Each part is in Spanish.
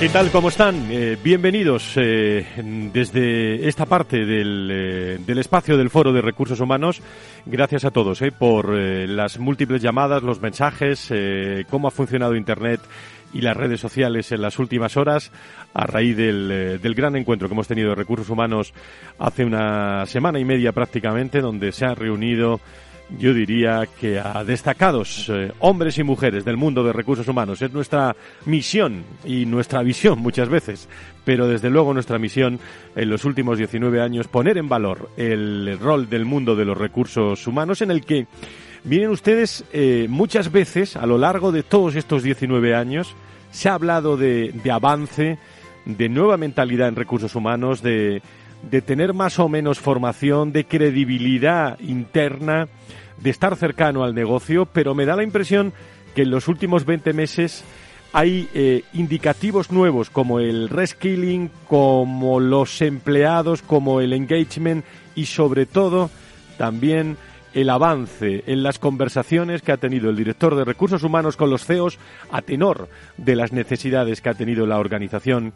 ¿Qué tal? ¿Cómo están? Eh, bienvenidos eh, desde esta parte del, eh, del, espacio del Foro de Recursos Humanos. Gracias a todos por las múltiples llamadas, los mensajes, cómo ha funcionado Internet y las redes sociales en las últimas horas a raíz del, del, gran encuentro que hemos tenido de recursos humanos hace una semana y media prácticamente, donde se han reunido yo diría que a destacados eh, hombres y mujeres del mundo de recursos humanos. Es nuestra misión y nuestra visión muchas veces, pero desde luego nuestra misión en los últimos 19 años poner en valor el rol del mundo de los recursos humanos en el que, miren ustedes, eh, muchas veces a lo largo de todos estos 19 años se ha hablado de, de avance, de nueva mentalidad en recursos humanos, de de tener más o menos formación, de credibilidad interna, de estar cercano al negocio, pero me da la impresión que en los últimos 20 meses hay eh, indicativos nuevos como el reskilling, como los empleados, como el engagement y sobre todo también el avance en las conversaciones que ha tenido el director de recursos humanos con los CEOs a tenor de las necesidades que ha tenido la organización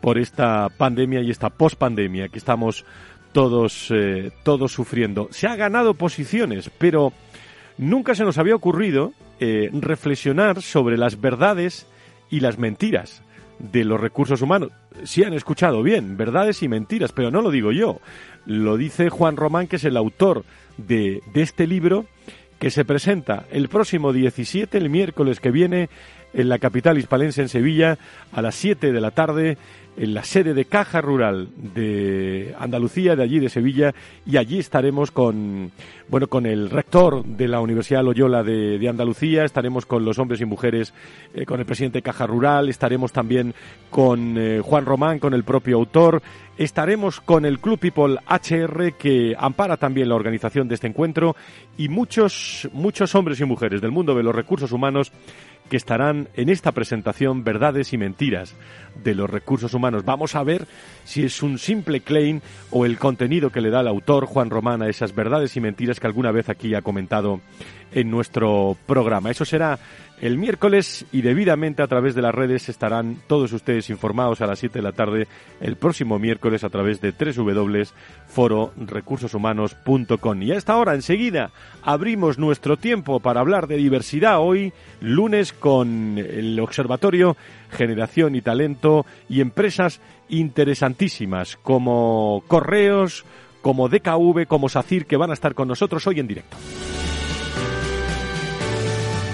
por esta pandemia y esta pospandemia que estamos todos, eh, todos sufriendo. Se ha ganado posiciones, pero nunca se nos había ocurrido eh, reflexionar sobre las verdades y las mentiras de los recursos humanos. Sí han escuchado bien, verdades y mentiras, pero no lo digo yo. Lo dice Juan Román, que es el autor de, de este libro, que se presenta el próximo 17, el miércoles que viene, en la capital hispalense, en Sevilla, a las 7 de la tarde, en la sede de Caja Rural de Andalucía, de allí de Sevilla, y allí estaremos con, bueno, con el rector de la Universidad Loyola de, Andalucía, estaremos con los hombres y mujeres, eh, con el presidente de Caja Rural, estaremos también con eh, Juan Román, con el propio autor, estaremos con el Club People HR que ampara también la organización de este encuentro y muchos, muchos hombres y mujeres del mundo de los recursos humanos que estarán en esta presentación Verdades y Mentiras de los Recursos Humanos. Vamos a ver si es un simple claim o el contenido que le da el autor Juan Román a esas verdades y mentiras que alguna vez aquí ha comentado en nuestro programa. Eso será el miércoles y debidamente a través de las redes estarán todos ustedes informados a las 7 de la tarde el próximo miércoles a través de www.fororecursoshumanos.com. Y a esta hora enseguida abrimos nuestro tiempo para hablar de diversidad hoy, lunes, con el Observatorio Generación y Talento y empresas interesantísimas como Correos, como DKV, como SACIR, que van a estar con nosotros hoy en directo.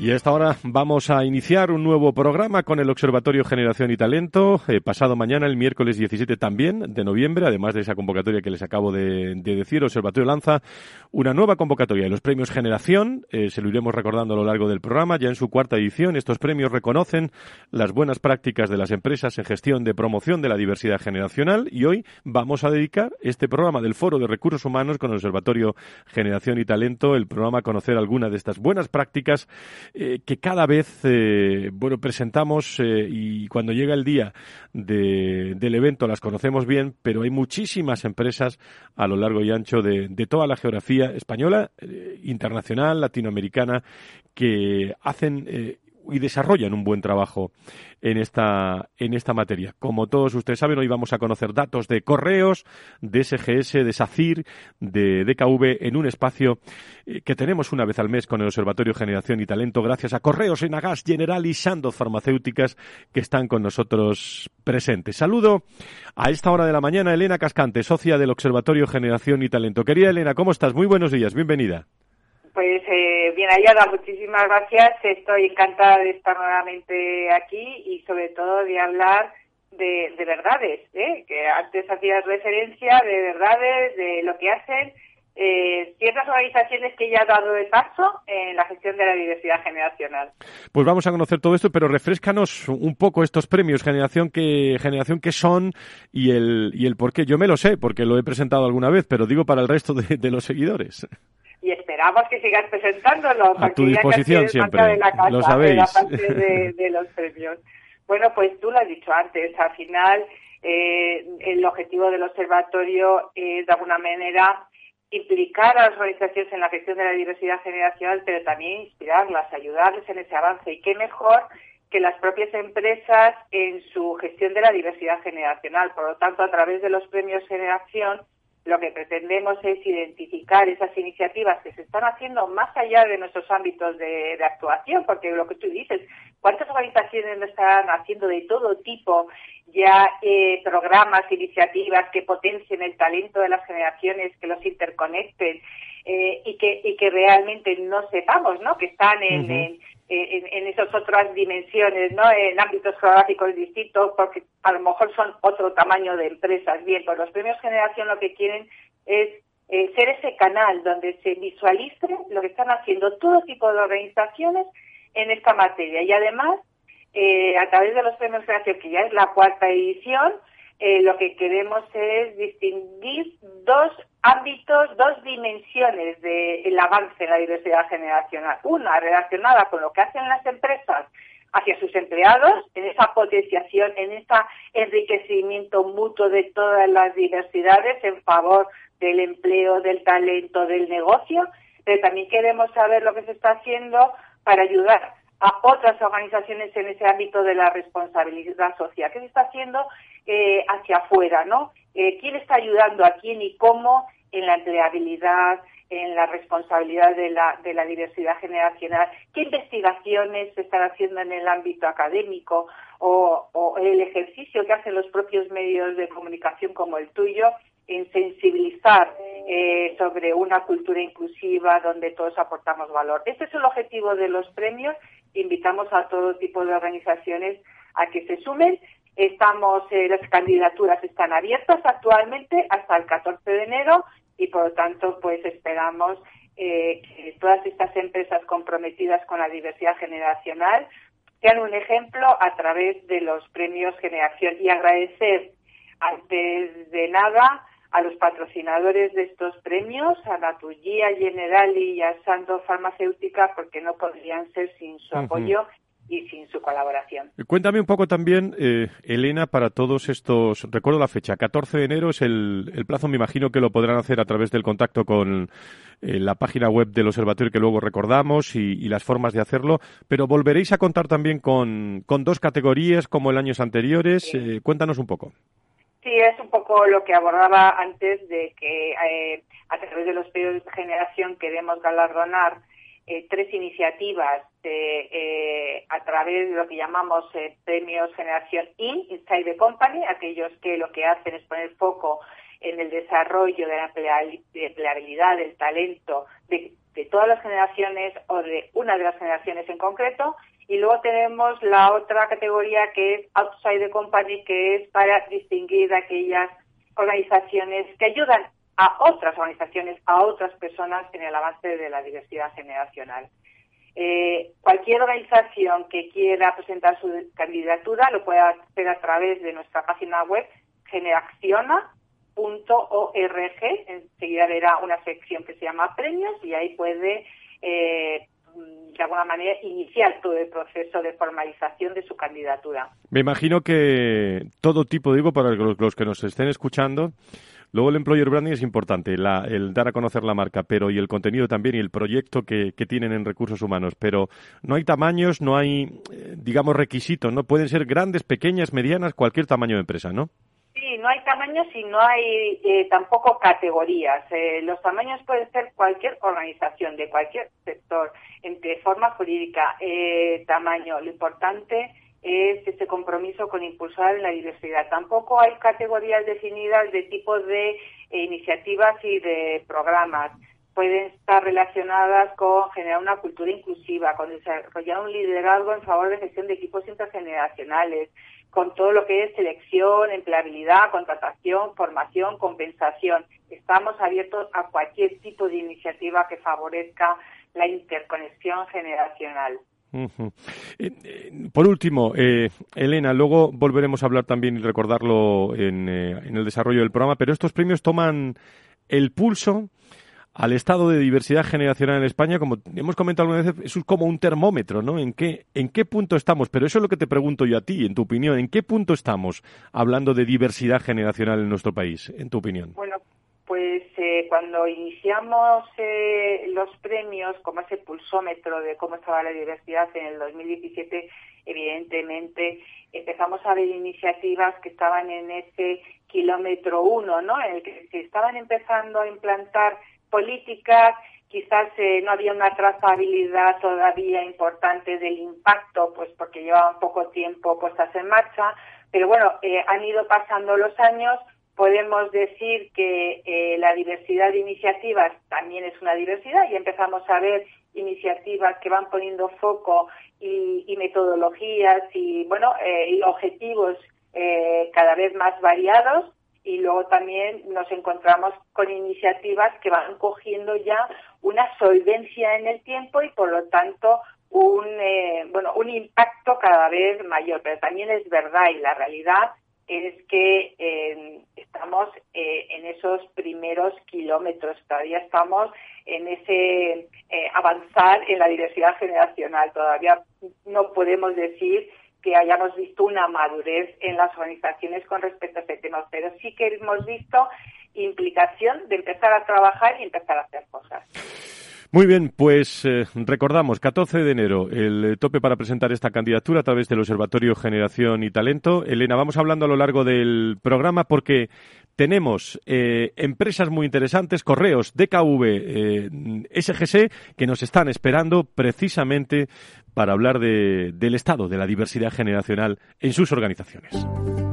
Y a esta hora vamos a iniciar un nuevo programa con el Observatorio Generación y Talento. Eh, pasado mañana, el miércoles 17 también de noviembre, además de esa convocatoria que les acabo de, decir, Observatorio lanza una nueva convocatoria de los premios Generación. Eh, se lo iremos recordando a lo largo del programa. Ya en su cuarta edición, estos premios reconocen las buenas prácticas de las empresas en gestión de promoción de la diversidad generacional. Y hoy vamos a dedicar este programa del Foro de Recursos Humanos con el Observatorio Generación y Talento, el programa a conocer algunas de estas buenas prácticas eh, que cada vez eh, bueno presentamos eh, y cuando llega el día del evento las conocemos bien, pero hay muchísimas empresas a lo largo y ancho de, de toda la geografía española, internacional, latinoamericana, que hacen y desarrollan un buen trabajo en esta, en esta materia. Como todos ustedes saben, hoy vamos a conocer datos de correos, de SGS, de SACIR, de DKV en un espacio eh, que tenemos una vez al mes con el Observatorio Generación y Talento, gracias a Correos, Enagas, General y Sandoz Farmacéuticas que están con nosotros presentes. Saludo a esta hora de la mañana Elena Cascante, socia del Observatorio Generación y Talento. Querida Elena, ¿cómo estás? Muy buenos días, bienvenida. Pues eh, bien hallada, muchísimas gracias. Estoy encantada de estar nuevamente aquí y sobre todo de hablar de, verdades, ¿eh? que antes hacías referencia de verdades, de lo que hacen eh, ciertas organizaciones que ya han dado el paso en la gestión de la diversidad generacional. Pues vamos a conocer todo esto, pero refrescanos un poco estos premios, generación que generación que son y el y el por qué. Yo me lo sé porque lo he presentado alguna vez, pero digo para el resto de los seguidores esperamos que sigas presentándolo. A tu disposición siempre, de la casa, lo sabéis. la parte de, los premios. Bueno, pues tú lo has dicho antes, al final eh, el objetivo del observatorio es de alguna manera implicar a las organizaciones en la gestión de la diversidad generacional, pero también inspirarlas, ayudarles en ese avance. Y qué mejor que las propias empresas en su gestión de la diversidad generacional. Por lo tanto, a través de los premios Generación, lo que pretendemos es identificar esas iniciativas que se están haciendo más allá de nuestros ámbitos de, actuación, porque lo que tú dices, ¿cuántas organizaciones no están haciendo de todo tipo ya eh, programas, iniciativas que potencien el talento de las generaciones, que los interconecten eh, y, que, y que realmente no sepamos ¿no? que están en en, esas otras dimensiones, ¿no? En ámbitos geográficos distintos, porque a lo mejor son otro tamaño de empresas. Bien, pues los premios generación lo que quieren es eh, ser ese canal donde se visualice lo que están haciendo todo tipo de organizaciones en esta materia. Y además, eh, a través de los premios generación, que ya es la cuarta edición, eh, lo que queremos es distinguir dos ámbitos, dos dimensiones del avance en la diversidad generacional. Una relacionada con lo que hacen las empresas hacia sus empleados, en esa potenciación, en ese enriquecimiento mutuo de todas las diversidades en favor del empleo, del talento, del negocio, pero también queremos saber lo que se está haciendo para ayudar a otras organizaciones en ese ámbito de la responsabilidad social. ¿Qué se está haciendo eh, hacia afuera, no? Eh, ¿Quién está ayudando a quién y cómo en la empleabilidad, en la responsabilidad de la, de la diversidad generacional? ¿Qué investigaciones se están haciendo en el ámbito académico o, o el ejercicio que hacen los propios medios de comunicación como el tuyo? en sensibilizar eh, sobre una cultura inclusiva donde todos aportamos valor. Este es el objetivo de los premios invitamos a todo tipo de organizaciones a que se sumen. Estamos, eh, las candidaturas están abiertas actualmente hasta el 14 de enero y por lo tanto, pues esperamos eh, que todas estas empresas comprometidas con la diversidad generacional sean un ejemplo a través de los premios Generación. Y agradecer antes de nada a los patrocinadores de estos premios, a la Generali y a Santo Farmacéutica, porque no podrían ser sin su apoyo y sin su colaboración. Cuéntame un poco también, eh, Elena, para todos estos, recuerdo la fecha, 14 de enero es el, el plazo, me imagino que lo podrán hacer a través del contacto con eh, la página web del observatorio que luego recordamos y, las formas de hacerlo, pero volveréis a contar también con, con dos categorías como en años anteriores. Eh, cuéntanos un poco. Sí, es un poco lo que abordaba antes de que eh, a través de los periodos de generación queremos galardonar eh, tres iniciativas eh, a través de lo que llamamos premios Generación IN, Inside the Company, aquellos que lo que hacen es poner foco en el desarrollo de la empleabilidad, del talento de todas las generaciones o de una de las generaciones en concreto, y luego tenemos la otra categoría que es outside the company, que es para distinguir aquellas organizaciones que ayudan a otras organizaciones, a otras personas en el avance de la diversidad generacional. Eh, cualquier organización que quiera presentar su candidatura lo puede hacer a través de nuestra página web generaciona.org. Enseguida verá una sección que se llama premios y ahí puede eh, de alguna manera iniciar todo el proceso de formalización de su candidatura. Me imagino que todo tipo, digo, para los, que nos estén escuchando, Luego el employer branding es importante, el dar a conocer la marca, pero y el contenido también y el proyecto que, tienen en recursos humanos. Pero no hay tamaños, no hay, eh, digamos, requisitos, ¿no? Pueden ser grandes, pequeñas, medianas, cualquier tamaño de empresa, ¿no? Sí, no hay tamaños y no hay eh, tampoco categorías. Eh, los tamaños pueden ser cualquier organización de cualquier sector, entre forma jurídica, tamaño. Lo importante es ese compromiso con impulsar la diversidad. Tampoco hay categorías definidas de tipos de eh, iniciativas y de programas. Pueden estar relacionadas con generar una cultura inclusiva, con desarrollar un liderazgo en favor de gestión de equipos intergeneracionales, con todo lo que es selección, empleabilidad, contratación, formación, compensación. Estamos abiertos a cualquier tipo de iniciativa que favorezca la interconexión generacional. Eh, eh, por último, eh, Elena, luego volveremos a hablar también y recordarlo en, el desarrollo del programa, pero estos premios toman el pulso al estado de diversidad generacional en España, como hemos comentado alguna vez, es como un termómetro, ¿no? ¿En qué, ¿En qué punto estamos? Pero eso es lo que te pregunto yo a ti, en tu opinión, ¿en qué punto estamos hablando de diversidad generacional en nuestro país, en tu opinión? Bueno, pues eh, cuando iniciamos eh, los premios, como ese pulsómetro de cómo estaba la diversidad en el 2017, evidentemente empezamos a ver iniciativas que estaban en ese kilómetro uno, ¿no? En el que se estaban empezando a implantar políticas, quizás eh, no había una trazabilidad todavía importante del impacto, pues porque llevaban poco tiempo puestas en marcha, pero bueno, han ido pasando los años, podemos decir que eh, la diversidad de iniciativas también es una diversidad y empezamos a ver iniciativas que van poniendo foco y, metodologías y bueno eh, y objetivos eh, cada vez más variados y luego también nos encontramos con iniciativas que van cogiendo ya una solvencia en el tiempo y por lo tanto un bueno un impacto cada vez mayor. Pero también es verdad y la realidad es que eh, estamos eh, en esos primeros kilómetros, todavía estamos en ese eh, avanzar en la diversidad generacional, todavía no podemos decir que hayamos visto una madurez en las organizaciones con respecto a este tema, pero sí que hemos visto implicación de empezar a trabajar y empezar a hacer cosas. Muy bien, pues eh, recordamos, 14 de enero, el eh, tope para presentar esta candidatura a través del Observatorio Generación y Talento. Elena, vamos hablando a lo largo del programa porque tenemos eh, empresas muy interesantes, correos, DKV, SGC, que nos están esperando precisamente para hablar del estado de la diversidad generacional en sus organizaciones.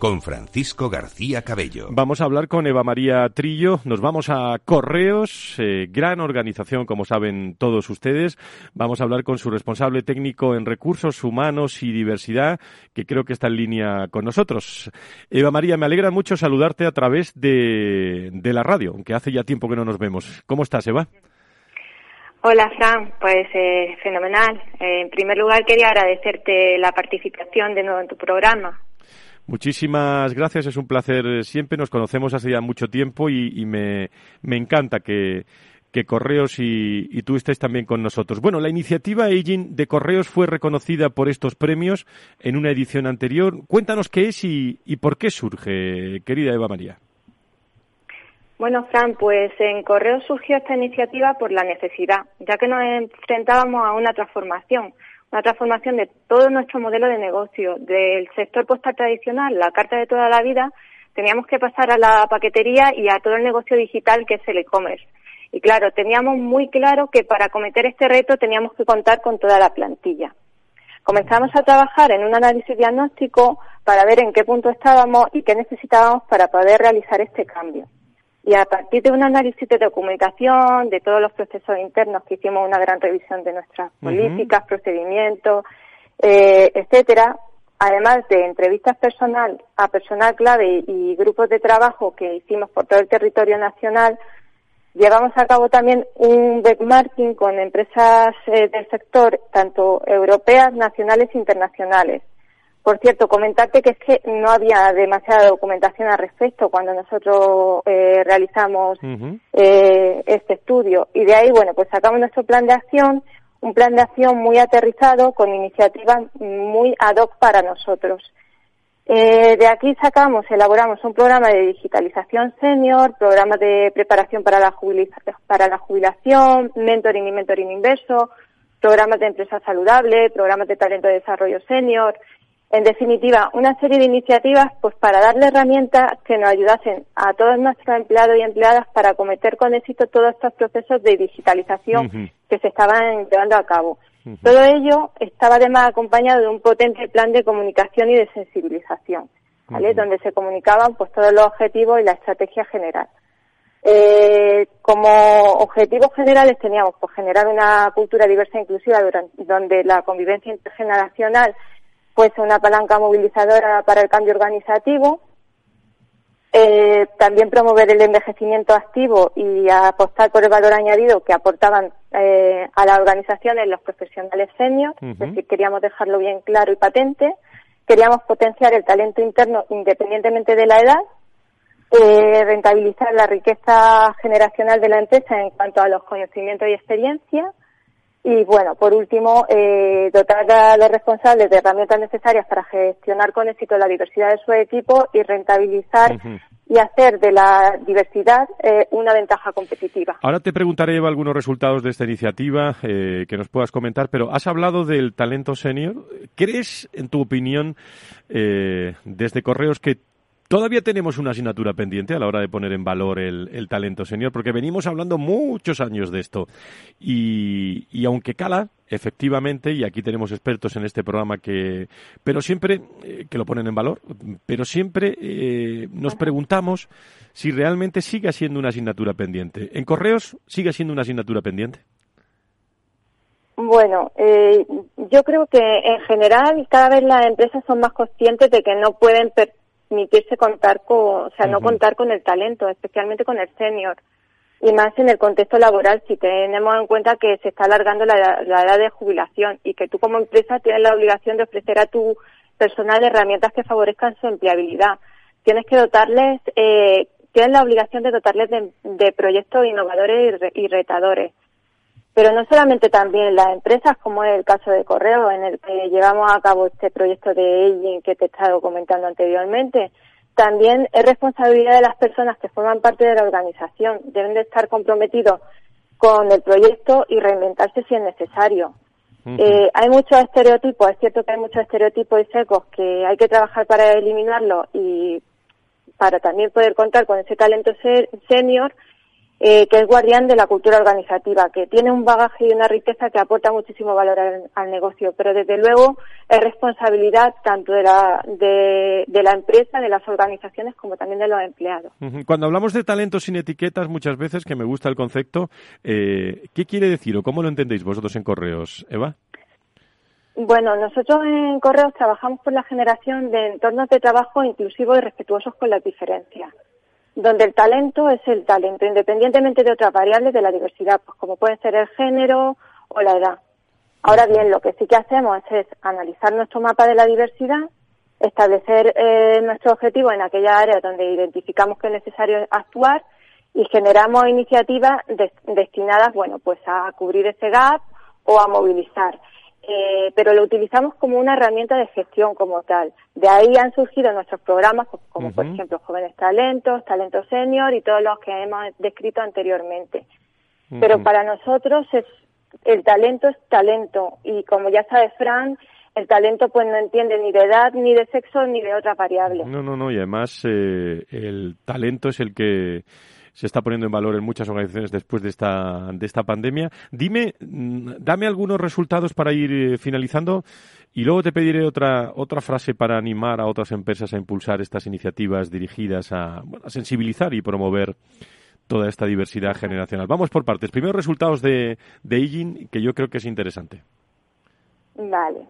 con Francisco García Cabello. Vamos a hablar con Eva María Trillo, nos vamos a Correos, eh, gran organización como saben todos ustedes. Vamos a hablar con su responsable técnico en recursos humanos y diversidad, que creo que está en línea con nosotros. Eva María, me alegra mucho saludarte a través de, la radio, aunque hace ya tiempo que no nos vemos. ¿Cómo estás, Eva? Hola, Fran. Pues eh, fenomenal. en primer lugar, quería agradecerte la participación de nuevo en tu programa. Muchísimas gracias, es un placer siempre. Nos conocemos hace ya mucho tiempo y, me, encanta que, Correos y, tú estés también con nosotros. Bueno, la iniciativa Aging de Correos fue reconocida por estos premios en una edición anterior. Cuéntanos qué es y, y por qué surge, querida Eva María. Bueno, Fran, pues en Correos surgió esta iniciativa por la necesidad, ya que nos enfrentábamos a una transformación una transformación de todo nuestro modelo de negocio, del sector postal tradicional, la carta de toda la vida, teníamos que pasar a la paquetería y a todo el negocio digital que es el e-commerce. Y claro, teníamos muy claro que para cometer este reto teníamos que contar con toda la plantilla. Comenzamos a trabajar en un análisis diagnóstico para ver en qué punto estábamos y qué necesitábamos para poder realizar este cambio. Y a partir de un análisis de documentación, de todos los procesos internos, que hicimos una gran revisión de nuestras políticas, procedimientos, eh, etcétera, además de entrevistas personal a personal clave y, grupos de trabajo que hicimos por todo el territorio nacional, llevamos a cabo también un benchmarking con empresas eh, del sector, tanto europeas, nacionales e internacionales, Por cierto, comentarte que es que no había demasiada documentación al respecto cuando nosotros eh, realizamos eh, este estudio. Y de ahí, bueno, pues sacamos nuestro plan de acción, un plan de acción muy aterrizado con iniciativas muy ad hoc para nosotros. Eh, de aquí sacamos, elaboramos un programa de digitalización senior, programa de preparación para la, para la jubilación, mentoring y mentoring inverso, programas de empresa saludable, programas de talento de desarrollo senior, en definitiva, una serie de iniciativas pues para darle herramientas que nos ayudasen a todos nuestros empleados y empleadas para cometer con éxito todos estos procesos de digitalización que se estaban llevando a cabo. Todo ello estaba además acompañado de un potente plan de comunicación y de sensibilización, ¿vale? Donde se comunicaban pues todos los objetivos y la estrategia general. Eh, como objetivos generales teníamos pues generar una cultura diversa e inclusiva donde la convivencia intergeneracional pues una palanca movilizadora para el cambio organizativo, eh, también promover el envejecimiento activo y apostar por el valor añadido que aportaban eh, a las organizaciones los profesionales seniors, es decir, queríamos dejarlo bien claro y patente, queríamos potenciar el talento interno independientemente de la edad, eh, rentabilizar la riqueza generacional de la empresa en cuanto a los conocimientos y experiencias, y bueno, por último, eh, dotar a los responsables de herramientas necesarias para gestionar con éxito la diversidad de su equipo y rentabilizar y hacer de la diversidad eh, una ventaja competitiva. Ahora te preguntaré, Eva, algunos resultados de esta iniciativa eh, que nos puedas comentar, pero has hablado del talento senior. ¿Crees, en tu opinión, eh, desde Correos, que Todavía tenemos una asignatura pendiente a la hora de poner en valor el, talento senior, porque venimos hablando muchos años de esto. Y, aunque cala, efectivamente, y aquí tenemos expertos en este programa que, pero siempre, eh, que lo ponen en valor, pero siempre eh, nos preguntamos si realmente sigue siendo una asignatura pendiente. ¿En correos sigue siendo una asignatura pendiente? Bueno, eh, yo creo que en general cada vez las empresas son más conscientes de que no pueden permitirse contar con, o sea, no contar con el talento, especialmente con el senior. Y más en el contexto laboral, si tenemos en cuenta que se está alargando la, edad de jubilación y que tú como empresa tienes la obligación de ofrecer a tu personal herramientas que favorezcan su empleabilidad. Tienes que dotarles, eh, tienes la obligación de dotarles de, proyectos innovadores y retadores pero no solamente también las empresas, como es el caso de Correo, en el que llevamos a cabo este proyecto de aging que te he estado comentando anteriormente, también es responsabilidad de las personas que forman parte de la organización. Deben de estar comprometidos con el proyecto y reinventarse si es necesario. eh, hay muchos estereotipos, es cierto que hay muchos estereotipos y secos que hay que trabajar para eliminarlos y para también poder contar con ese talento senior eh, que es guardián de la cultura organizativa, que tiene un bagaje y una riqueza que aporta muchísimo valor al, negocio, pero desde luego es responsabilidad tanto de la, de, la empresa, de las organizaciones, como también de los empleados. Cuando hablamos de talento sin etiquetas, muchas veces, que me gusta el concepto, eh, ¿qué quiere decir o cómo lo entendéis vosotros en Correos, Eva? Bueno, nosotros en Correos trabajamos por la generación de entornos de trabajo inclusivos y respetuosos con las diferencias donde el talento es el talento, independientemente de otras variables de la diversidad, pues como puede ser el género o la edad. Ahora bien, lo que sí que hacemos es analizar nuestro mapa de la diversidad, establecer eh, nuestro objetivo en aquella área donde identificamos que es necesario actuar y generamos iniciativas destinadas, bueno, pues a cubrir ese gap o a movilizar. Eh, pero lo utilizamos como una herramienta de gestión como tal. De ahí han surgido nuestros programas, como por ejemplo Jóvenes Talentos, Talento Senior y todos los que hemos descrito anteriormente. Pero para nosotros es, el talento es talento y como ya sabe Fran, el talento pues no entiende ni de edad, ni de sexo, ni de otra variable. No, no, no, y además eh, el talento es el que se está poniendo en valor en muchas organizaciones después de esta, de esta pandemia. Dime, mm, dame algunos resultados para ir eh, finalizando y luego te pediré otra, otra frase para animar a otras empresas a impulsar estas iniciativas dirigidas a, a sensibilizar y promover toda esta diversidad generacional. Vamos por partes. Primero resultados de, de IGIN, que yo creo que es interesante. Vale.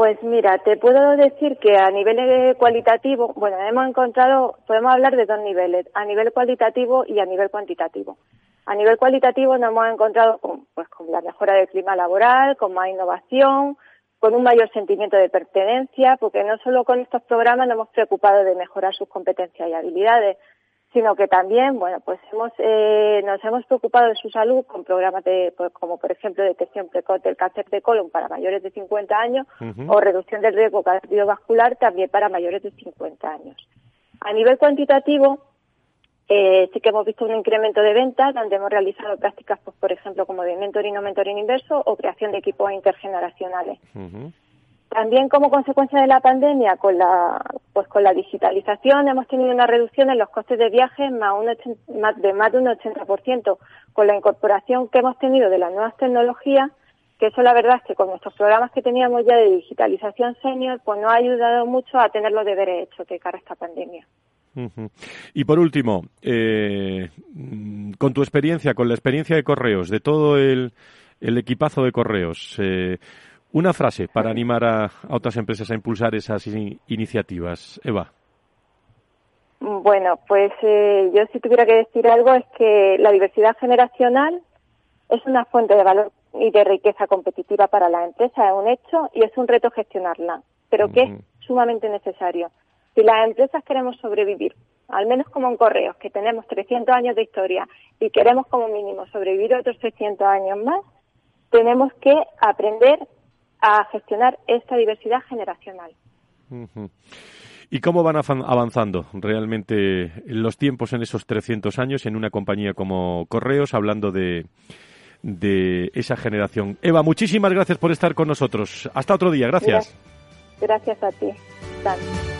Pues mira, te puedo decir que a nivel cualitativo, bueno, hemos encontrado, podemos hablar de dos niveles, a nivel cualitativo y a nivel cuantitativo. A nivel cualitativo nos hemos encontrado con, pues, con la mejora del clima laboral, con más innovación, con un mayor sentimiento de pertenencia, porque no solo con estos programas nos hemos preocupado de mejorar sus competencias y habilidades, sino que también, bueno, pues hemos, eh, nos hemos preocupado de su salud con programas de, pues, como por ejemplo detección precoz del cáncer de colon para mayores de 50 años o reducción del riesgo cardiovascular también para mayores de 50 años. A nivel cuantitativo, eh, sí que hemos visto un incremento de ventas donde hemos realizado prácticas, pues, por ejemplo, como de mentoring o mentoring inverso o creación de equipos intergeneracionales. También como consecuencia de la pandemia, con la, pues con la digitalización hemos tenido una reducción en los costes de viajes más de más de un 80%, con la incorporación que hemos tenido de las nuevas tecnologías, que eso la verdad es que con nuestros programas que teníamos ya de digitalización senior, pues nos ha ayudado mucho a tener los deberes hechos de cara a esta pandemia. Y por último, eh, con tu experiencia, con la experiencia de correos, de todo el, el equipazo de correos, eh, una frase para animar a, otras empresas a impulsar esas iniciativas. Eva. Bueno, pues eh, yo si tuviera que decir algo es que la diversidad generacional es una fuente de valor y de riqueza competitiva para la empresa, es un hecho y es un reto gestionarla, pero que es sumamente necesario. Si las empresas queremos sobrevivir, al menos como en Correos, que tenemos 300 años de historia y queremos como mínimo sobrevivir otros 300 años más, tenemos que aprender a gestionar esta diversidad generacional. ¿Y cómo van avanzando realmente los tiempos en esos 300 años en una compañía como Correos, hablando de, de esa generación? Eva, muchísimas gracias por estar con nosotros. Hasta otro día, gracias. Gracias, a ti.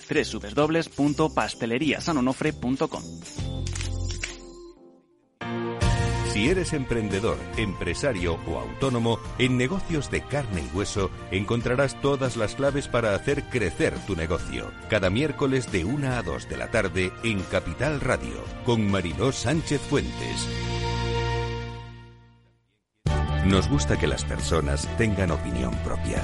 www.pasteleriasanonofre.com. Si eres emprendedor, empresario o autónomo, en negocios de carne y hueso encontrarás todas las claves para hacer crecer tu negocio. Cada miércoles de 1 a 2 de la tarde en Capital Radio, con Mariló Sánchez Fuentes. Nos gusta que las personas tengan opinión propia.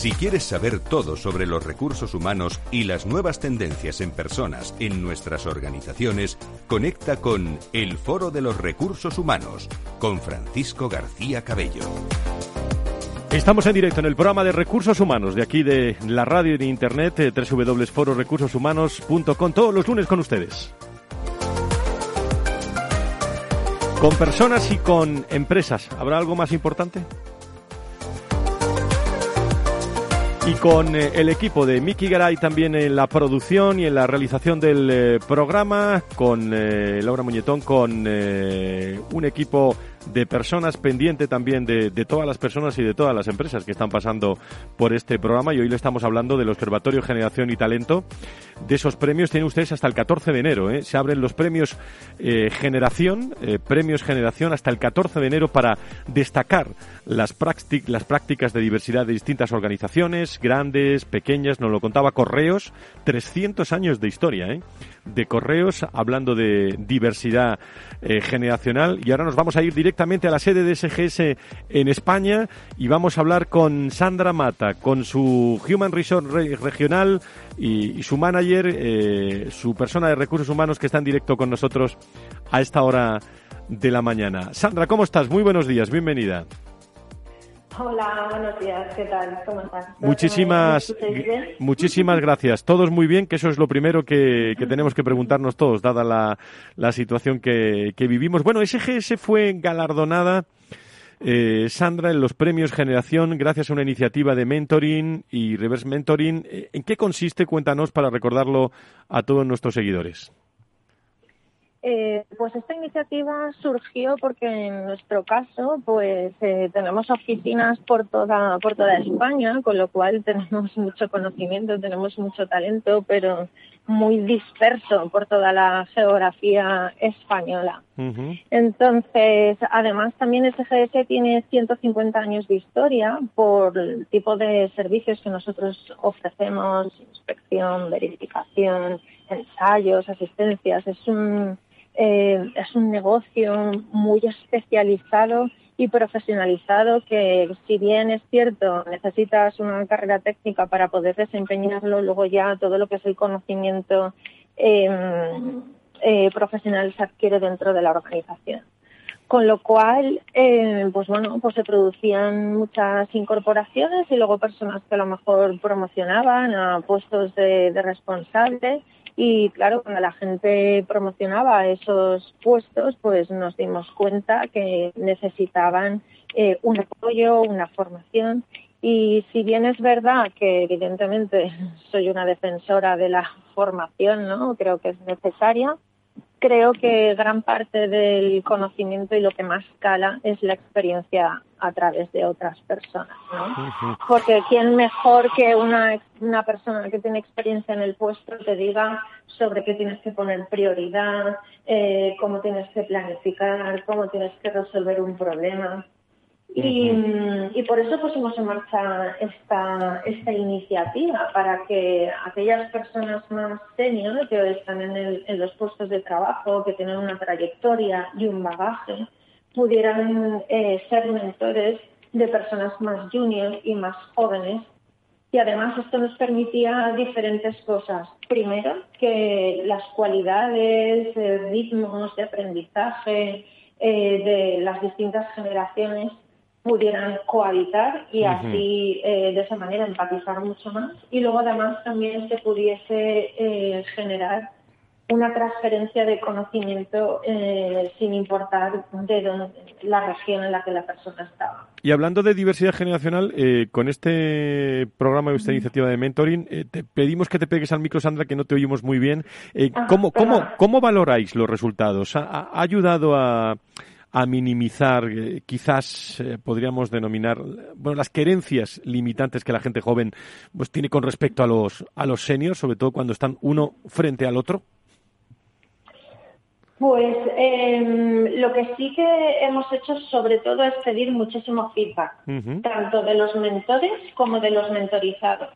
Si quieres saber todo sobre los recursos humanos y las nuevas tendencias en personas en nuestras organizaciones, conecta con El Foro de los Recursos Humanos con Francisco García Cabello. Estamos en directo en el programa de Recursos Humanos de aquí de la radio y de internet eh, www.fororecursoshumanos.com todos los lunes con ustedes. Con personas y con empresas. ¿Habrá algo más importante? Y con eh, el equipo de Miki Garay también en la producción y en la realización del eh, programa, con eh, Laura Muñetón, con un equipo de personas pendiente también de, de, todas las personas y de todas las empresas que están pasando por este programa. Y hoy le estamos hablando del Observatorio Generación y Talento. De esos premios tienen ustedes hasta el 14 de enero. ¿eh? Se abren los premios eh, Generación, eh, premios Generación hasta el 14 de enero para destacar las, las prácticas de diversidad de distintas organizaciones, grandes, pequeñas. Nos lo contaba Correos, 300 años de historia. ¿eh? De correos hablando de diversidad eh, generacional. Y ahora nos vamos a ir directamente a la sede de SGS en España y vamos a hablar con Sandra Mata, con su Human Resource Regional y, su manager, eh, su persona de recursos humanos que está en directo con nosotros a esta hora de la mañana. Sandra, ¿cómo estás? Muy buenos días, bienvenida. Hola, buenos días, ¿qué tal? ¿Cómo estás? Muchísimas, muchísimas gracias. Todos muy bien, que eso es lo primero que, tenemos que preguntarnos todos, dada la, la situación que, que, vivimos. Bueno, SGS fue galardonada, eh, Sandra, en los premios Generación gracias a una iniciativa de mentoring y reverse mentoring. Eh, ¿En qué consiste? Cuéntanos para recordarlo a todos nuestros seguidores. Eh, pues esta iniciativa surgió porque en nuestro caso, pues eh, tenemos oficinas por toda por toda España, con lo cual tenemos mucho conocimiento, tenemos mucho talento, pero muy disperso por toda la geografía española. Entonces, además también SGS tiene 150 años de historia por el tipo de servicios que nosotros ofrecemos, inspección, verificación, ensayos, asistencias. Es un eh, es un negocio muy especializado y profesionalizado que si bien es cierto necesitas una carrera técnica para poder desempeñarlo, luego ya todo lo que es el conocimiento em, eh, profesional se adquiere dentro de la organización. Con lo cual, eh, pues bueno, pues se producían muchas incorporaciones y luego personas que a lo mejor promocionaban a puestos de, de responsable y claro, cuando la gente promocionaba esos puestos, pues nos dimos cuenta que necesitaban eh, un apoyo, una formación. Y si bien es verdad que evidentemente soy una defensora de la formación, ¿no? Creo que es necesaria creo que gran parte del conocimiento y lo que más cala es la experiencia a través de otras personas, ¿no? Porque quién mejor que una, una persona que tiene experiencia en el puesto te diga sobre qué tienes que poner prioridad, eh, cómo tienes que planificar, cómo tienes que resolver un problema. Y, y, por eso pusimos en marcha esta, esta iniciativa, para que aquellas personas más senior que están en, el, en los puestos de trabajo, que tienen una trayectoria y un bagaje, pudieran eh, ser mentores de personas más junior y más jóvenes. Y además esto nos permitía diferentes cosas. Primero, que las cualidades, eh, ritmos de aprendizaje eh, de las distintas generaciones pudieran cohabitar y así eh, de esa manera empatizar mucho más y luego además también se pudiese generar una transferencia de conocimiento eh, sin importar de dónde, la región en la que la persona estaba. Y hablando de diversidad generacional, con este programa y esta iniciativa de mentoring, te pedimos que te pegues al micro, Sandra, que no te oímos muy bien. Ah, ¿cómo, cómo, ¿Cómo valoráis los resultados? ¿Ha, ha ayudado a, a minimizar, eh, quizás eh, podríamos denominar, bueno, las querencias limitantes que la gente joven pues tiene con respecto a los a los seniors, sobre todo cuando están uno frente al otro? Pues em, lo que sí que hemos hecho sobre todo es pedir muchísimo feedback, tanto de los mentores como de los mentorizados.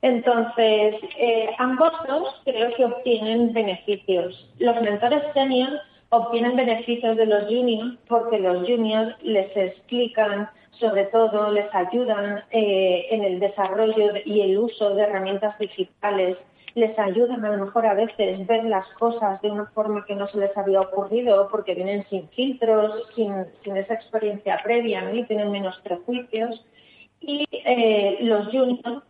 Entonces, eh, ambos dos creo que obtienen beneficios. Los mentores senior obtienen beneficios de los juniors porque los juniors les explican, sobre todo les ayudan eh, en el desarrollo y el uso de herramientas digitales, les ayudan a lo mejor a veces ver las cosas de una forma que no se les había ocurrido porque vienen sin filtros, sin, esa experiencia previa y tienen menos prejuicios. Y eh, los juniors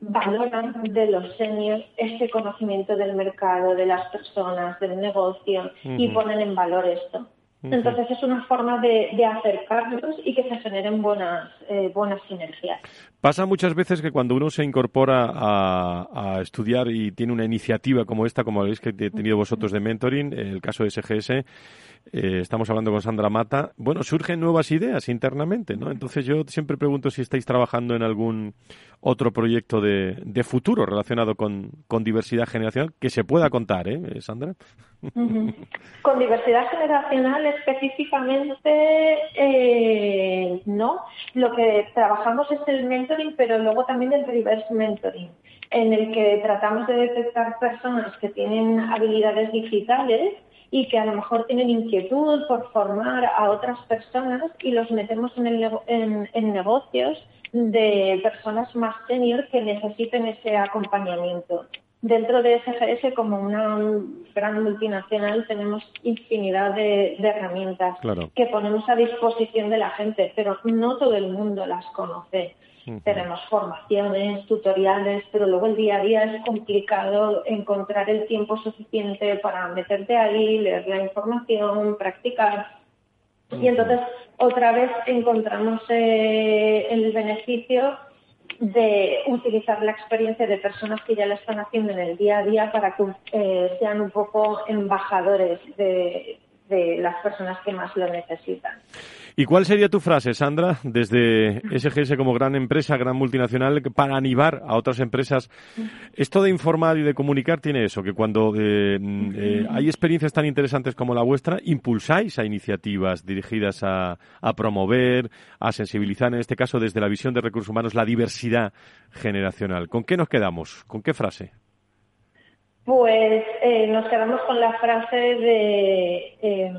valoran de los seniors este conocimiento del mercado, de las personas, del negocio y ponen en valor esto. Entonces es una forma de, acercarlos y que se generen buenas, eh, buenas sinergias. Pasa muchas veces que cuando uno se incorpora a, estudiar y tiene una iniciativa como esta, como habéis que tenido vosotros de mentoring, el caso de SGS, eh, estamos hablando con Sandra Mata, bueno, surgen nuevas ideas internamente, ¿no? Entonces yo siempre pregunto si estáis trabajando en algún otro proyecto de, futuro relacionado con, diversidad generacional que se pueda contar, ¿eh, Sandra? Con diversidad generacional específicamente, eh, no. Lo que trabajamos es el mentoring pero luego también el reverse mentoring, en el que tratamos de detectar personas que tienen habilidades digitales y que a lo mejor tienen inquietud por formar a otras personas y los metemos en, el, en, negocios de personas más senior que necesiten ese acompañamiento. Dentro de SGS, como una gran multinacional, tenemos infinidad de, herramientas que ponemos a disposición de la gente, pero no todo el mundo las conoce. Tenemos formaciones, tutoriales, pero luego el día a día es complicado encontrar el tiempo suficiente para meterte ahí, leer la información, practicar. Y entonces otra vez encontramos eh, el beneficio de utilizar la experiencia de personas que ya la están haciendo en el día a día para que eh, sean un poco embajadores de las personas que más lo necesitan. ¿Y cuál sería tu frase, Sandra, desde SGS como gran empresa, gran multinacional, para animar a otras empresas? Esto de informar y de comunicar tiene eso, que cuando eh, eh, hay experiencias tan interesantes como la vuestra, impulsáis a iniciativas dirigidas a, promover, a sensibilizar, en este caso desde la visión de recursos humanos, la diversidad generacional. ¿Con qué nos quedamos? ¿Con qué frase? Pues eh, nos quedamos con la frase de em,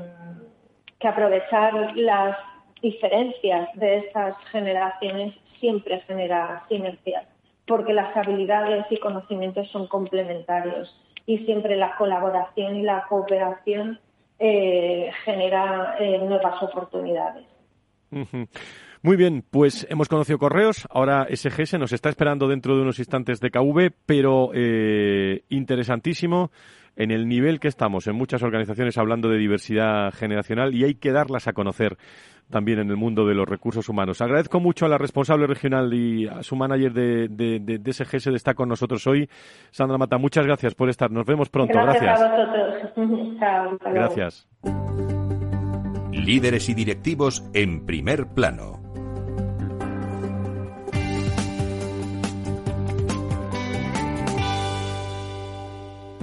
que aprovechar las diferencias de estas generaciones siempre genera sinergias, porque las habilidades y conocimientos son complementarios y siempre la colaboración y la cooperación eh, genera eh, nuevas oportunidades. Muy bien, pues hemos conocido correos, ahora SGS nos está esperando dentro de unos instantes de KV, pero eh, interesantísimo en el nivel que estamos en muchas organizaciones hablando de diversidad generacional y hay que darlas a conocer también en el mundo de los recursos humanos. Agradezco mucho a la responsable regional y a su manager de, de, de, SGS de estar con nosotros hoy. Sandra Mata, muchas gracias por estar. Nos vemos pronto. Gracias, a vosotros. Gracias. Líderes y directivos en primer plano.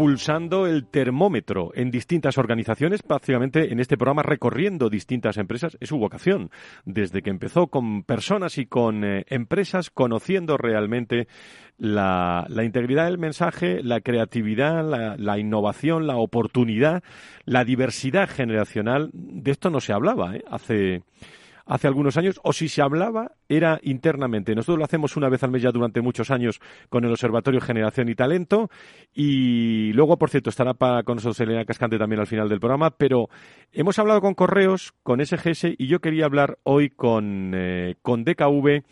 Pulsando el termómetro en distintas organizaciones, prácticamente en este programa recorriendo distintas empresas. Es su vocación, desde que empezó con personas y con eh, empresas, conociendo realmente la, integridad del mensaje, la creatividad, la, innovación, la oportunidad, la diversidad generacional. De esto no se hablaba ¿eh? hace hace algunos años, o si se hablaba, era internamente. Nosotros lo hacemos una vez al mes ya durante muchos años con el Observatorio Generación y Talento, y luego, por cierto, estará para, con nosotros Elena Cascante también al final del programa, pero hemos hablado con Correos, con SGS, y yo quería hablar hoy con, eh, con DKV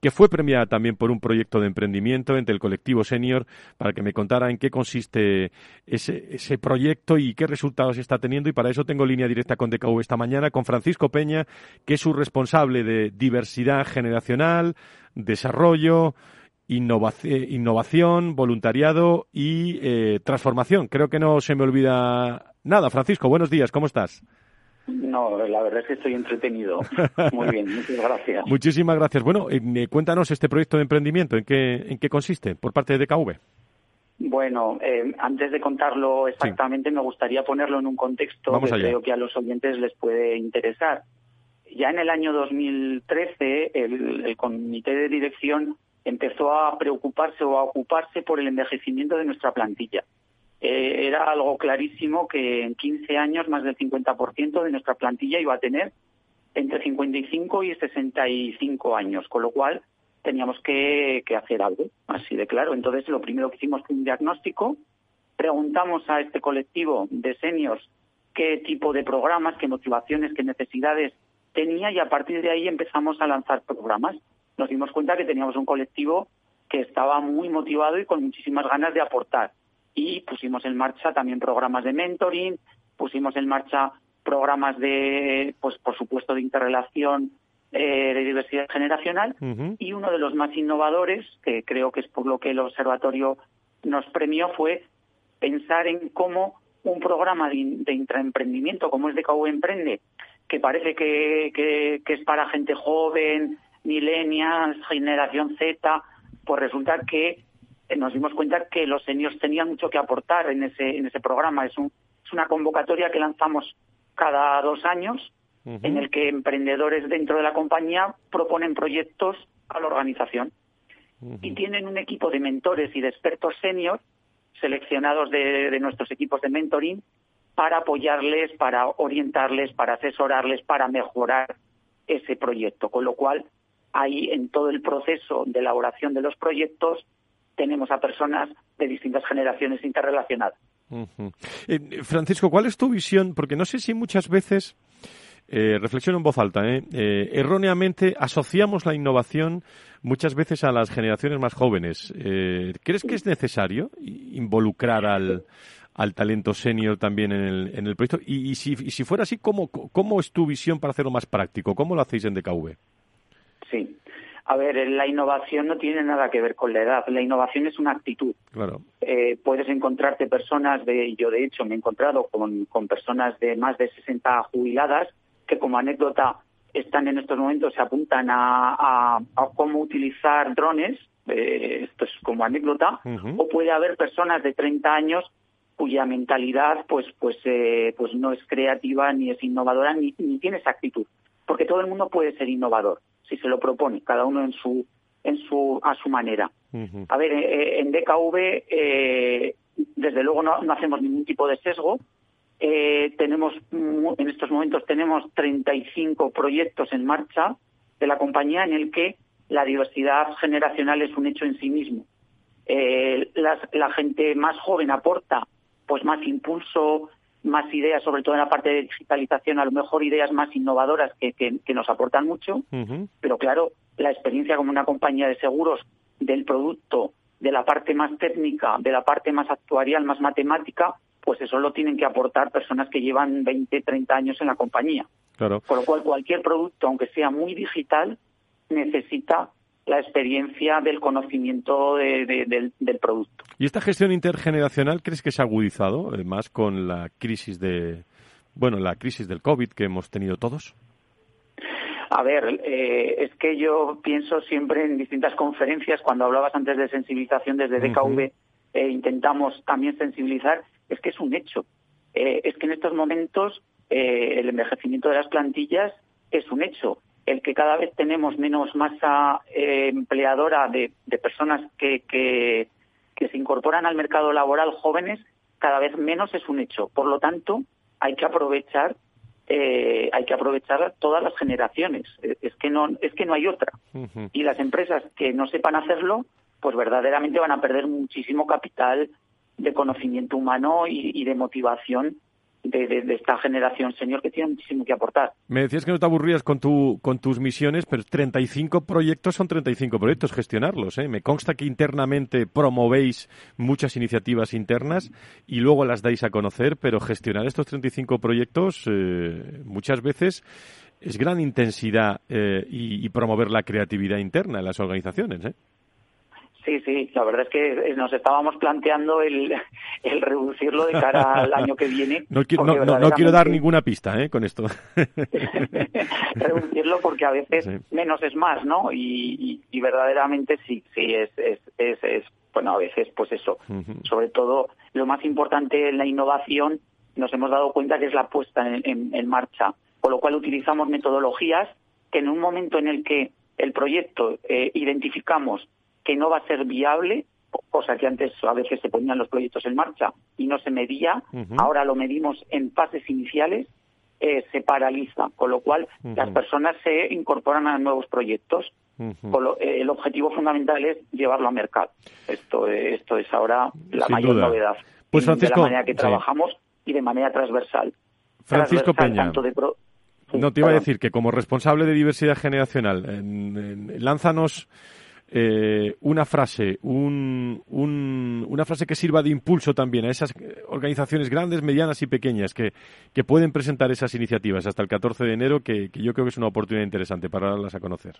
que fue premiada también por un proyecto de emprendimiento entre el colectivo senior, para que me contara en qué consiste ese, proyecto y qué resultados está teniendo. Y para eso tengo línea directa con DKV esta mañana, con Francisco Peña, que es su responsable de diversidad generacional, desarrollo, innovación, voluntariado y eh, transformación. Creo que no se me olvida nada. Francisco, buenos días, ¿cómo estás? No, la verdad es que estoy entretenido. Muy bien, muchas gracias. Muchísimas gracias. Bueno, eh, cuéntanos este proyecto de emprendimiento, ¿en qué, en qué consiste por parte de DKV? Bueno, eh, antes de contarlo exactamente, me gustaría ponerlo en un contexto que creo que a los oyentes les puede interesar. Ya en el año 2013, el, el comité de dirección empezó a preocuparse o a ocuparse por el envejecimiento de nuestra plantilla. Eh, era algo clarísimo que en 15 años más del 50% de nuestra plantilla iba a tener entre 55 y 65 años, con lo cual teníamos que, hacer algo, así de claro. Entonces, lo primero que hicimos fue un diagnóstico, preguntamos a este colectivo de seniors qué tipo de programas, qué motivaciones, qué necesidades tenía y a partir de ahí empezamos a lanzar programas. Nos dimos cuenta que teníamos un colectivo que estaba muy motivado y con muchísimas ganas de aportar y pusimos en marcha también programas de mentoring, pusimos en marcha programas de, pues por supuesto, de interrelación eh, de diversidad generacional. Y uno de los más innovadores, que creo que es por lo que el observatorio nos premió, fue pensar en cómo un programa de, de intraemprendimiento como es de KU Emprende, que parece que, que, que es para gente joven, millennials, generación Z, pues resulta que nos dimos cuenta que los seniors tenían mucho que aportar en ese, en ese programa. Es, un, es una convocatoria que lanzamos cada dos años en el que emprendedores dentro de la compañía proponen proyectos a la organización. Y tienen un equipo de mentores y de expertos seniors seleccionados de, de nuestros equipos de mentoring para apoyarles, para orientarles, para asesorarles, para mejorar ese proyecto. Con lo cual, ahí en todo el proceso de elaboración de los proyectos tenemos a personas de distintas generaciones interrelacionadas. Eh, Francisco, ¿cuál es tu visión? Porque no sé si muchas veces, eh, reflexiono en voz alta, ¿eh? ¿eh? erróneamente asociamos la innovación muchas veces a las generaciones más jóvenes. ¿Crees que es necesario involucrar al, al talento senior también en el, en el proyecto? Y, si, y si fuera así, ¿cómo, ¿cómo es tu visión para hacerlo más práctico? ¿Cómo lo hacéis en DKV? Sí, a ver, la innovación no tiene nada que ver con la edad. La innovación es una actitud. Claro. Eh, puedes encontrarte personas, de, yo de hecho me he encontrado con, con personas de más de 60 jubiladas que como anécdota están en estos momentos, se apuntan a, cómo utilizar drones, eh, esto es como anécdota, o puede haber personas de 30 años cuya mentalidad pues pues eh, pues no es creativa ni es innovadora ni, ni tiene esa actitud porque todo el mundo puede ser innovador si se lo propone, cada uno en su, en su, a su manera. A ver, eh, eh, en DKV, eh, desde luego no, hacemos ningún tipo de sesgo. tenemos, en estos momentos tenemos 35 proyectos en marcha de la compañía en el que la diversidad generacional es un hecho en sí mismo. la gente más joven aporta pues más impulso, más ideas, sobre todo en la parte de digitalización, a lo mejor ideas más innovadoras que, que, nos aportan mucho, pero claro, la experiencia como una compañía de seguros del producto, de la parte más técnica, de la parte más actuarial, más matemática, pues eso lo tienen que aportar personas que llevan 20, 30 años en la compañía. Claro. Con lo cual, cualquier producto, aunque sea muy digital, necesita la experiencia del conocimiento del, producto. ¿Y esta gestión intergeneracional crees que se ha agudizado eh, más con la crisis de, bueno, la crisis del COVID que hemos tenido todos? A ver, eh, es que yo pienso siempre en distintas conferencias, cuando hablabas antes de sensibilización desde DKV, eh, intentamos también sensibilizar, es que es un hecho. es que en estos momentos el envejecimiento de las plantillas es un hecho el que cada vez tenemos menos masa eh, empleadora de, personas que, que, se incorporan al mercado laboral jóvenes, cada vez menos es un hecho. Por lo tanto, hay que aprovechar eh, hay que aprovechar todas las generaciones. Eh, es que no es que no hay otra. Y las empresas que no sepan hacerlo, pues verdaderamente van a perder muchísimo capital de conocimiento humano y de motivación de, esta generación señor que tiene muchísimo que aportar. Me decías que no te aburrías con, tu, con tus misiones, pero 35 proyectos son 35 proyectos, gestionarlos. ¿eh? Me consta que internamente promovéis muchas iniciativas internas y luego las dais a conocer, pero gestionar estos 35 proyectos eh, muchas veces es gran intensidad eh, y, y, promover la creatividad interna en las organizaciones. ¿eh? Sí, sí, la verdad es que nos estábamos planteando el, el reducirlo de cara al año que viene. No, quiero dar ninguna pista ¿eh? con esto. reducirlo porque a veces menos es más, ¿no? Y, verdaderamente sí, sí, es, es, es, bueno, a veces pues eso. Sobre todo, lo más importante en la innovación nos hemos dado cuenta que es la puesta en, marcha, por lo cual utilizamos metodologías que en un momento en el que el proyecto eh, identificamos que no va a ser viable, cosa que antes a veces se ponían los proyectos en marcha y no se medía, ahora lo medimos en fases iniciales, eh, se paraliza, con lo cual las personas se incorporan a nuevos proyectos. Eh, el objetivo fundamental es llevarlo a mercado. Esto, esto es ahora la mayor novedad pues de la manera que trabajamos y de manera transversal. Francisco Peña. no, te iba a decir que como responsable de diversidad generacional, lánzanos eh, una frase, un, una frase que sirva de impulso también a esas organizaciones grandes, medianas y pequeñas que, que pueden presentar esas iniciativas hasta el 14 de enero, que, yo creo que es una oportunidad interesante para darlas a conocer.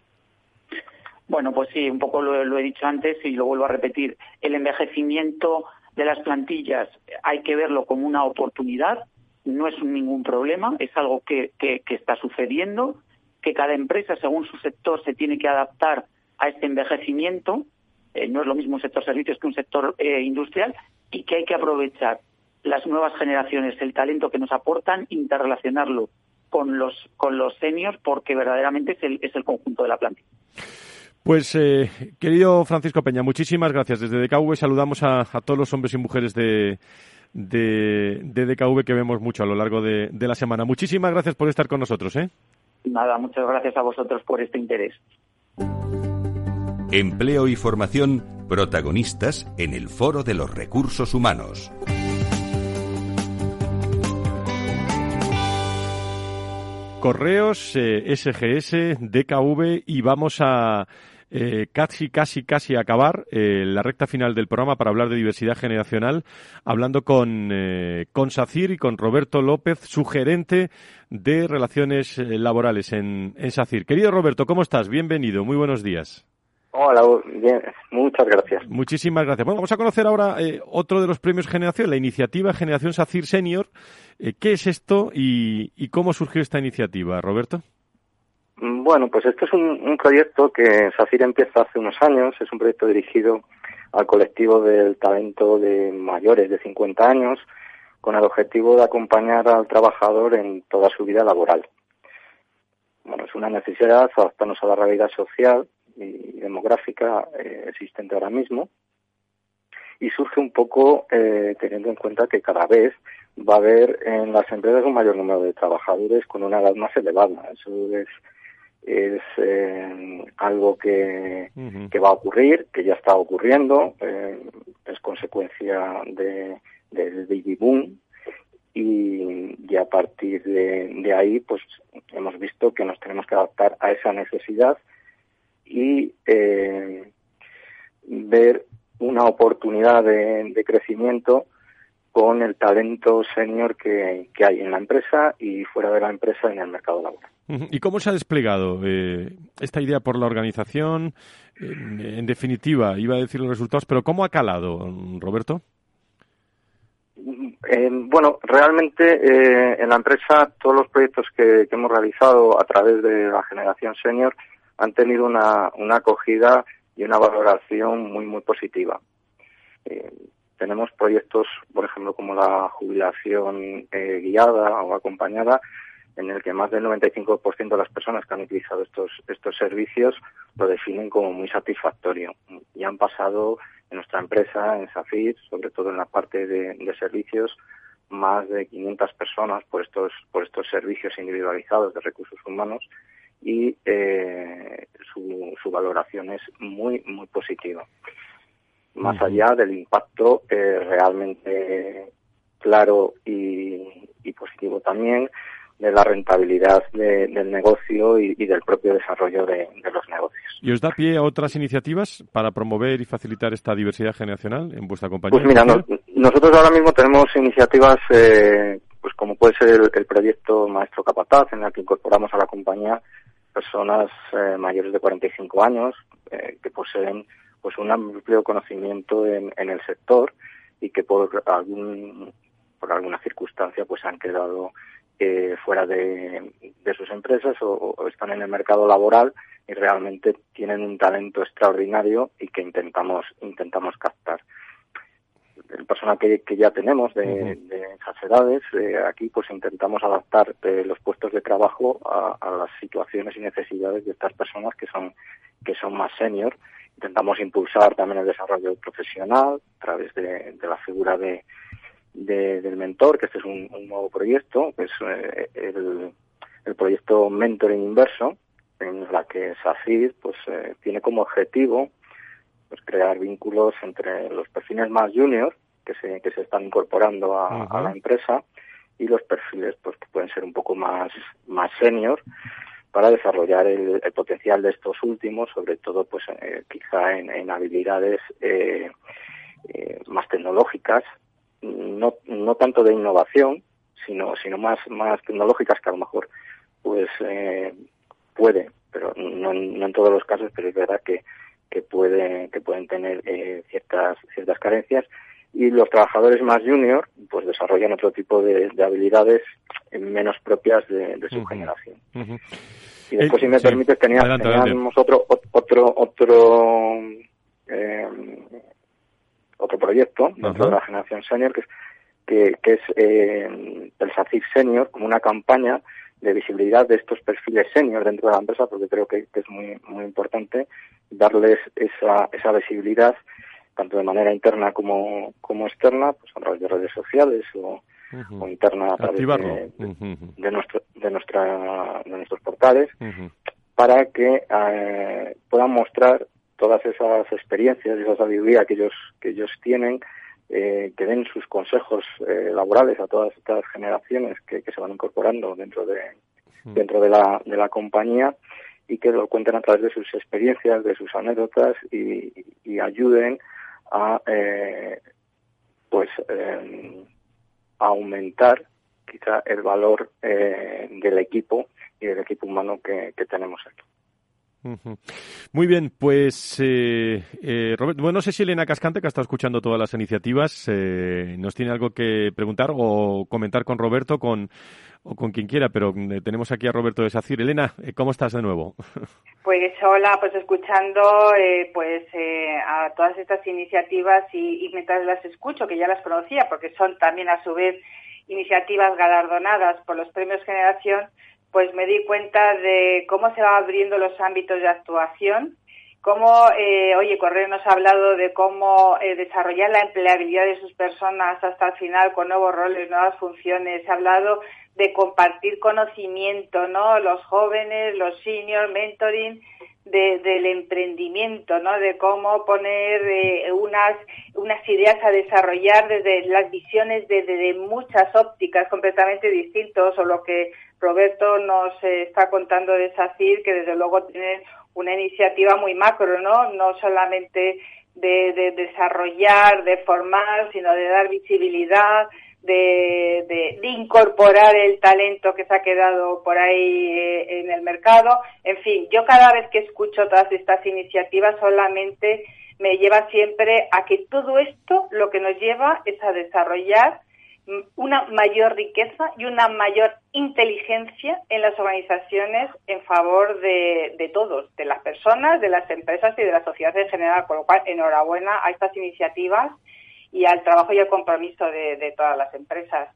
Bueno, pues sí, un poco lo, he dicho antes y lo vuelvo a repetir. El envejecimiento de las plantillas hay que verlo como una oportunidad, no es ningún problema, es algo que, que, que está sucediendo, que cada empresa, según su sector, se tiene que adaptar a este envejecimiento, eh, no es lo mismo un sector servicios que un sector eh, industrial, y que hay que aprovechar las nuevas generaciones, el talento que nos aportan, interrelacionarlo con los con los seniors, porque verdaderamente es el, es el conjunto de la plantilla. Pues, eh, querido Francisco Peña, muchísimas gracias. Desde DKV saludamos a, todos los hombres y mujeres de, de, DKV que vemos mucho a lo largo de, de, la semana. Muchísimas gracias por estar con nosotros. ¿eh? Nada, muchas gracias a vosotros por este interés. Empleo y formación protagonistas en el Foro de los Recursos Humanos. Correos, SGS, eh, DKV y vamos a eh, casi, casi, casi acabar eh, la recta final del programa para hablar de diversidad generacional, hablando con, con SACIR y con Roberto López, su gerente de Relaciones Laborales en, en SACIR. Querido Roberto, ¿cómo estás? Bienvenido, muy buenos días. Hola, bien, muchas gracias. Muchísimas gracias. Bueno, vamos a conocer ahora eh, otro de los premios Generación, la iniciativa Generación SACIR Senior. Eh, ¿Qué es esto y, cómo surgió esta iniciativa, Roberto? Mm, bueno, pues este es un, proyecto que SACIR empieza hace unos años. Es un proyecto dirigido al colectivo del talento de mayores de 50 años con el objetivo de acompañar al trabajador en toda su vida laboral. Bueno, es una necesidad adaptarnos a la realidad social y demográfica eh, existente ahora mismo. Y surge un poco eh, teniendo en cuenta que cada vez va a haber en las empresas un mayor número de trabajadores con una edad más elevada. Eso es, es eh, algo que, que, va a ocurrir, que ya está ocurriendo, es consecuencia de, del baby boom. Y, y a partir de, de ahí pues hemos visto que nos tenemos que adaptar a esa necesidad y eh, ver una oportunidad de, crecimiento con el talento senior que, hay en la empresa y fuera de la empresa en el mercado laboral. ¿Y cómo se ha desplegado eh, esta idea por la organización? En, definitiva, iba a decir los resultados, pero ¿cómo ha calado, Roberto? Eh, bueno, realmente eh, en la empresa todos los proyectos que, hemos realizado a través de la generación senior han tenido una, una acogida y una valoración muy, muy positiva. Eh, tenemos proyectos, por ejemplo, como la jubilación eh, guiada o acompañada, en el que más del 95% de las personas que han utilizado estos, estos servicios lo definen como muy satisfactorio. Y han pasado en nuestra empresa, en SAFIR, sobre todo en la parte de, de servicios, más de 500 personas por estos, por estos servicios individualizados de recursos humanos y eh, su, su, valoración es muy, muy positiva. Más allá del impacto eh, realmente claro y, positivo también de la rentabilidad del negocio y, del propio desarrollo de, los negocios. ¿Y os da pie a otras iniciativas para promover y facilitar esta diversidad generacional en vuestra compañía? Pues mira, nosotros ahora mismo tenemos iniciativas eh, pues como puede ser el, el, proyecto Maestro Capataz, en el que incorporamos a la compañía personas eh, mayores de 45 años eh, que poseen pues un amplio conocimiento en, el sector y que por algún por alguna circunstancia pues han quedado eh, fuera de, sus empresas o, están en el mercado laboral y realmente tienen un talento extraordinario y que intentamos intentamos captar el personal que, ya tenemos de, esas edades, eh, aquí pues intentamos adaptar eh, los puestos de trabajo a, las situaciones y necesidades de estas personas que son que son más senior. Intentamos impulsar también el desarrollo profesional a través de, la figura de, del mentor, que este es un, nuevo proyecto, que es eh, el, el, proyecto Mentoring Inverso, en la que SACID pues, tiene como objetivo pues crear vínculos entre los perfiles más junior que se, que se están incorporando a, la empresa y los perfiles pues que pueden ser un poco más, más senior para desarrollar el, potencial de estos últimos, sobre todo pues eh, quizá en, habilidades eh, eh, más tecnológicas, no, no tanto de innovación, sino, sino más, más tecnológicas que a lo mejor pues puede, pero no, no en todos los casos, pero es verdad que que pueden que pueden tener eh, ciertas ciertas carencias y los trabajadores más junior pues desarrollan otro tipo de, habilidades menos propias de, su generación. Y después si me permite permites teníamos otro otro otro eh, otro proyecto dentro de la generación senior que es que, que es eh, el SACIF Senior como una campaña de visibilidad de estos perfiles senior dentro de la empresa, porque creo que, es muy, muy importante darles esa, esa visibilidad, tanto de manera interna como, como externa, pues a través de redes sociales o, interna a través de, nuestro, de, nuestra, de nuestros portales, para que eh, puedan mostrar todas esas experiencias, esa sabiduría que ellos, que ellos tienen, eh, que den sus consejos eh, laborales a todas estas generaciones que, se van incorporando dentro de dentro de la, de la compañía y que lo cuenten a través de sus experiencias, de sus anécdotas y, ayuden a eh, pues aumentar quizá el valor del equipo y del equipo humano que tenemos aquí. Muy bien, pues eh, eh, bueno, no sé si Elena Cascante, que ha estado escuchando todas las iniciativas, eh, nos tiene algo que preguntar o comentar con Roberto con, o con quien quiera, pero eh, tenemos aquí a Roberto de Sacir. Elena, ¿cómo estás de nuevo? Pues hola, pues escuchando pues a todas estas iniciativas y, y mientras las escucho, que ya las conocía, porque son también a su vez iniciativas galardonadas por los premios Generación, pues me di cuenta de cómo se van abriendo los ámbitos de actuación, cómo, eh, oye, Correo nos ha hablado de cómo eh, desarrollar la empleabilidad de sus personas hasta el final con nuevos roles, nuevas funciones, ha hablado de compartir conocimiento, ¿no? Los jóvenes, los seniors, mentoring, del emprendimiento, ¿no? De cómo poner eh, unas, unas ideas a desarrollar desde las visiones de, muchas ópticas completamente distintos o lo que Roberto nos eh, está contando de SACIR, que desde luego tiene una iniciativa muy macro, ¿no? No solamente de, de desarrollar, de formar, sino de dar visibilidad, de, de, incorporar el talento que se ha quedado por ahí eh, en el mercado. En fin, yo cada vez que escucho todas estas iniciativas solamente me lleva siempre a que todo esto lo que nos lleva es a desarrollar una mayor riqueza y una mayor inteligencia en las organizaciones en favor de, de, todos, de las personas, de las empresas y de la sociedad en general. Con lo cual, enhorabuena a estas iniciativas y al trabajo y al compromiso de, todas las empresas.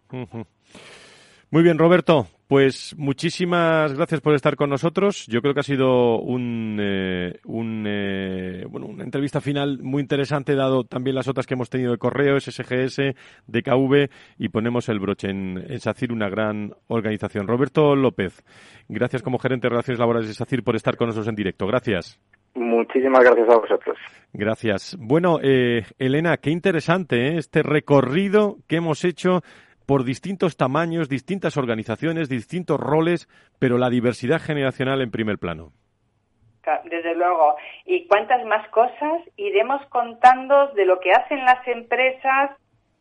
Muy bien, Roberto. Pues muchísimas gracias por estar con nosotros. Yo creo que ha sido un, eh, eh, bueno, una entrevista final muy interesante, dado también las otras que hemos tenido de Correo, SSGS, DKV, y ponemos el broche en, en SACIR, una gran organización. Roberto López, gracias como gerente de Relaciones Laborales de SACIR por estar con nosotros en directo. Gracias. Muchísimas gracias a vosotros. Gracias. Bueno, eh, Elena, qué interesante ¿eh? este recorrido que hemos hecho por distintos tamaños, distintas organizaciones, distintos roles, pero la diversidad generacional en primer plano. Desde luego. ¿Y cuántas más cosas iremos contando de lo que hacen las empresas?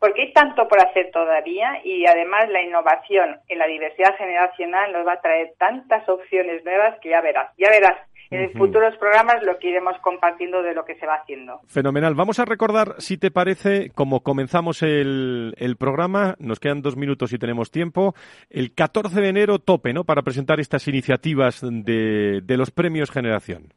Porque hay tanto por hacer todavía y además la innovación en la diversidad generacional nos va a traer tantas opciones nuevas que ya verás, ya verás en futuros programas lo que iremos compartiendo de lo que se va haciendo. Fenomenal. Vamos a recordar, si te parece, como comenzamos el, el programa, nos quedan dos minutos y tenemos tiempo, el 14 de enero tope, ¿no?, para presentar estas iniciativas de, de los premios Generación.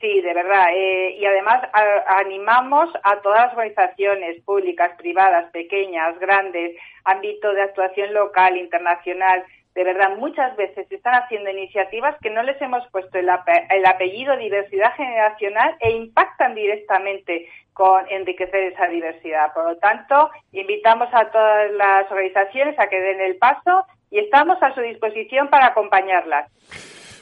Sí, de verdad. Eh, y además animamos a todas las organizaciones públicas, privadas, pequeñas, grandes, ámbito de actuación local, internacional. De verdad, muchas veces están haciendo iniciativas que no les hemos puesto el, apellido diversidad generacional e impactan directamente con enriquecer esa diversidad. Por lo tanto, invitamos a todas las organizaciones a que den el paso y estamos a su disposición para acompañarlas.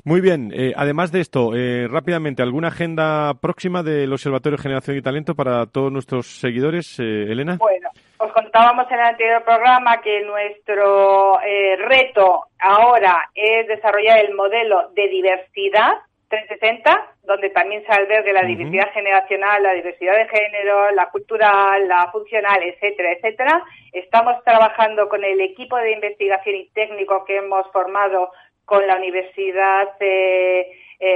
Muy bien. Eh, además de esto, eh, rápidamente, ¿alguna agenda próxima del Observatorio de Generación y Talento para todos nuestros seguidores, eh, Elena? Bueno, os contábamos en el anterior programa que nuestro reto ahora es desarrollar el modelo de diversidad 360, donde también se albergue la diversidad generacional, la diversidad de género, la cultural, la funcional, etcétera, etcétera. Estamos trabajando con el equipo de investigación y técnico que hemos formado con la Universidad, eh,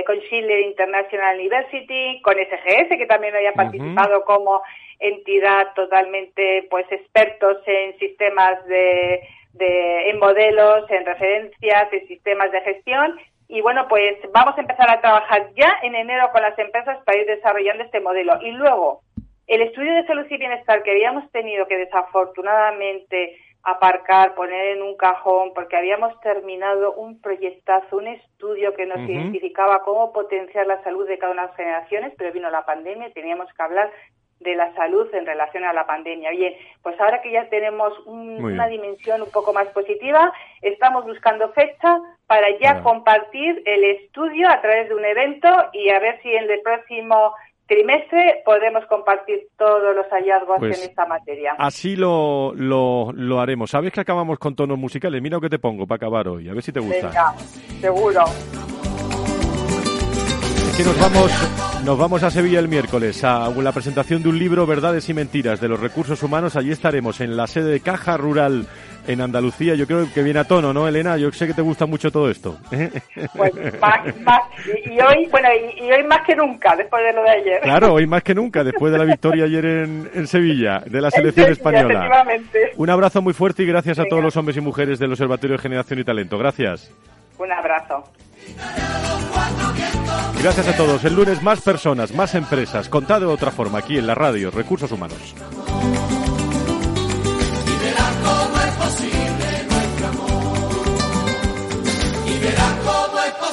con Schiller International University, con SGS, que también haya participado como entidad totalmente, pues, expertos en sistemas de, de, en modelos, en referencias, en sistemas de gestión. Y bueno, pues vamos a empezar a trabajar ya en enero con las empresas para ir desarrollando este modelo. Y luego, el estudio de salud y bienestar que habíamos tenido, que desafortunadamente aparcar, poner en un cajón, porque habíamos terminado un proyectazo, un estudio que nos identificaba cómo potenciar la salud de cada una de las generaciones, pero vino la pandemia y teníamos que hablar de la salud en relación a la pandemia. Oye, pues ahora que ya tenemos una dimensión un poco más positiva, estamos buscando fecha para ya compartir el estudio a través de un evento y a ver si en el próximo trimestre podemos compartir todos los hallazgos pues en esta materia. Así lo, lo, lo, haremos. ¿Sabes que acabamos con tonos musicales? Mira lo que te pongo para acabar hoy, a ver si te gusta. Venga, seguro. Es que nos vamos, nos vamos a Sevilla el miércoles a la presentación de un libro Verdades y Mentiras de los Recursos Humanos. Allí estaremos en la sede de Caja Rural en Andalucía. Yo creo que viene a tono, ¿no, Elena? Yo sé que te gusta mucho todo esto. Pues más, más, y, hoy, bueno, y, hoy más que nunca, después de lo de ayer. Claro, hoy más que nunca, después de la victoria ayer en, en Sevilla, de la selección española. Un abrazo muy fuerte y gracias a todos los hombres y mujeres del Observatorio de Generación y Talento. Gracias. Un abrazo. Gracias a todos. El lunes más personas, más empresas. Contado de otra forma aquí en la radio, Recursos Humanos.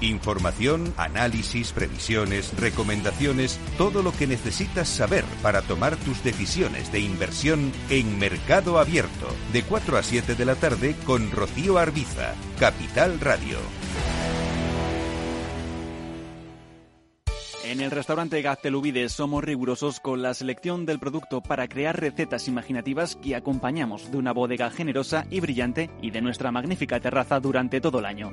Información, análisis, previsiones, recomendaciones, todo lo que necesitas saber para tomar tus decisiones de inversión en Mercado Abierto, de 4 a 7 de la tarde con Rocío Arbiza, Capital Radio. En el restaurante Gaztelubides somos rigurosos con la selección del producto para crear recetas imaginativas que acompañamos de una bodega generosa y brillante y de nuestra magnífica terraza durante todo el año.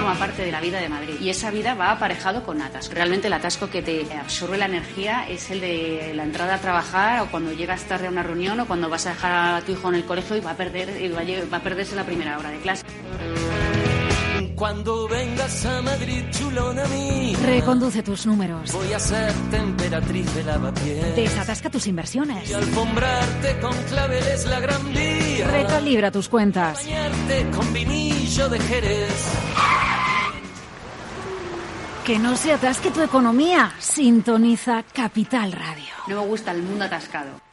Forma parte de la vida de Madrid y esa vida va aparejado con atasco. Realmente el atasco que te absorbe la energía es el de la entrada a trabajar o cuando llegas tarde a una reunión o cuando vas a dejar a tu hijo en el colegio y va a perder y va a perderse la primera hora de clase. Cuando vengas a Madrid, chulona mí. Reconduce tus números. Voy a ser temperatriz de lavapiés. Desatasca tus inversiones. Y alfombrarte con claveles la gran vía. Recalibra tus cuentas. Bañarte con vinillo de Jerez. Que no se atasque tu economía. Sintoniza Capital Radio. No me gusta el mundo atascado.